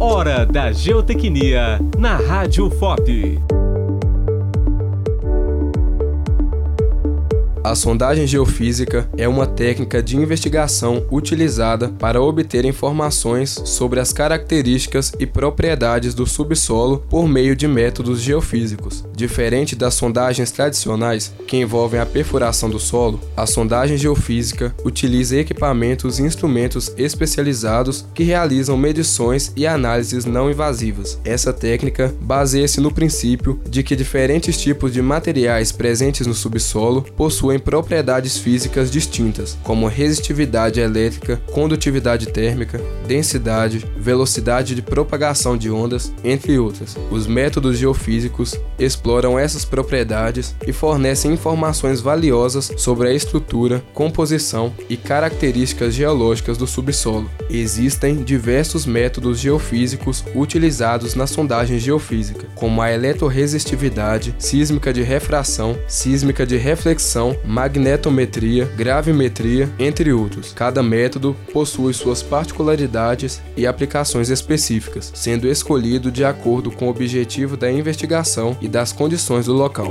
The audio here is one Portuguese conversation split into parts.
Hora da Geotecnia na Rádio FOP. A sondagem geofísica é uma técnica de investigação utilizada para obter informações sobre as características e propriedades do subsolo por meio de métodos geofísicos. Diferente das sondagens tradicionais, que envolvem a perfuração do solo, a sondagem geofísica utiliza equipamentos e instrumentos especializados que realizam medições e análises não invasivas. Essa técnica baseia-se no princípio de que diferentes tipos de materiais presentes no subsolo possuem possuem propriedades físicas distintas, como resistividade elétrica, condutividade térmica, densidade, velocidade de propagação de ondas, entre outras. Os métodos geofísicos exploram essas propriedades e fornecem informações valiosas sobre a estrutura, composição e características geológicas do subsolo. Existem diversos métodos geofísicos utilizados na sondagem geofísica, como a eletroresistividade, sísmica de refração, sísmica de reflexão, magnetometria, gravimetria, entre outros. Cada método possui suas particularidades e aplicações específicas, sendo escolhido de acordo com o objetivo da investigação e das condições do local.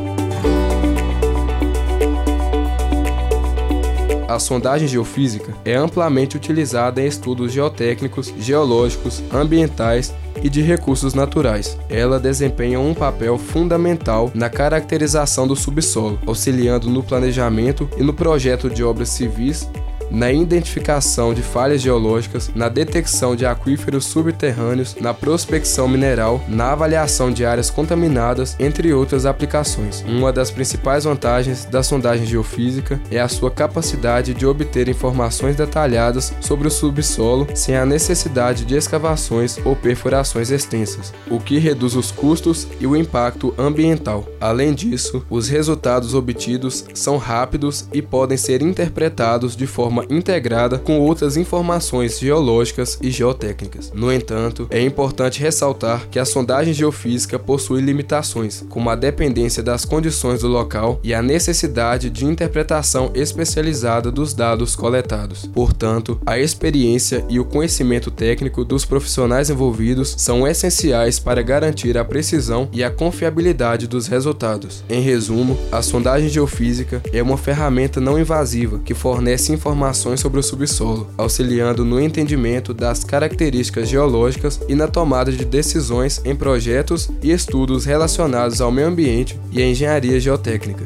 A sondagem geofísica é amplamente utilizada em estudos geotécnicos, geológicos, ambientais e de recursos naturais. Ela desempenha um papel fundamental na caracterização do subsolo, auxiliando no planejamento e no projeto de obras civis na identificação de falhas geológicas, na detecção de aquíferos subterrâneos, na prospecção mineral, na avaliação de áreas contaminadas, entre outras aplicações. Uma das principais vantagens da sondagem geofísica é a sua capacidade de obter informações detalhadas sobre o subsolo sem a necessidade de escavações ou perfurações extensas, o que reduz os custos e o impacto ambiental. Além disso, os resultados obtidos são rápidos e podem ser interpretados de forma forma integrada com outras informações geológicas e geotécnicas. No entanto, é importante ressaltar que a sondagem geofísica possui limitações, como a dependência das condições do local e a necessidade de interpretação especializada dos dados coletados. Portanto, a experiência e o conhecimento técnico dos profissionais envolvidos são essenciais para garantir a precisão e a confiabilidade dos resultados. Em resumo, a sondagem geofísica é uma ferramenta não invasiva que fornece informações informações sobre o subsolo, auxiliando no entendimento das características geológicas e na tomada de decisões em projetos e estudos relacionados ao meio ambiente e à engenharia geotécnica.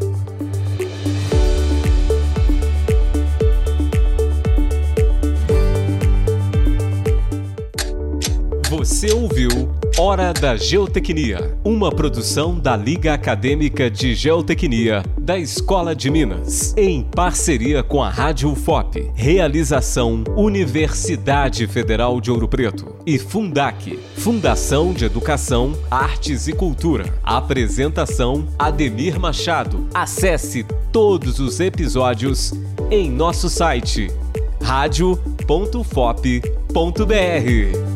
Você ouviu Hora da Geotecnia, uma produção da Liga Acadêmica de Geotecnia da Escola de Minas, em parceria com a Rádio FOP. Realização Universidade Federal de Ouro Preto e Fundac, Fundação de Educação, Artes e Cultura. Apresentação Ademir Machado. Acesse todos os episódios em nosso site radio.fop.br.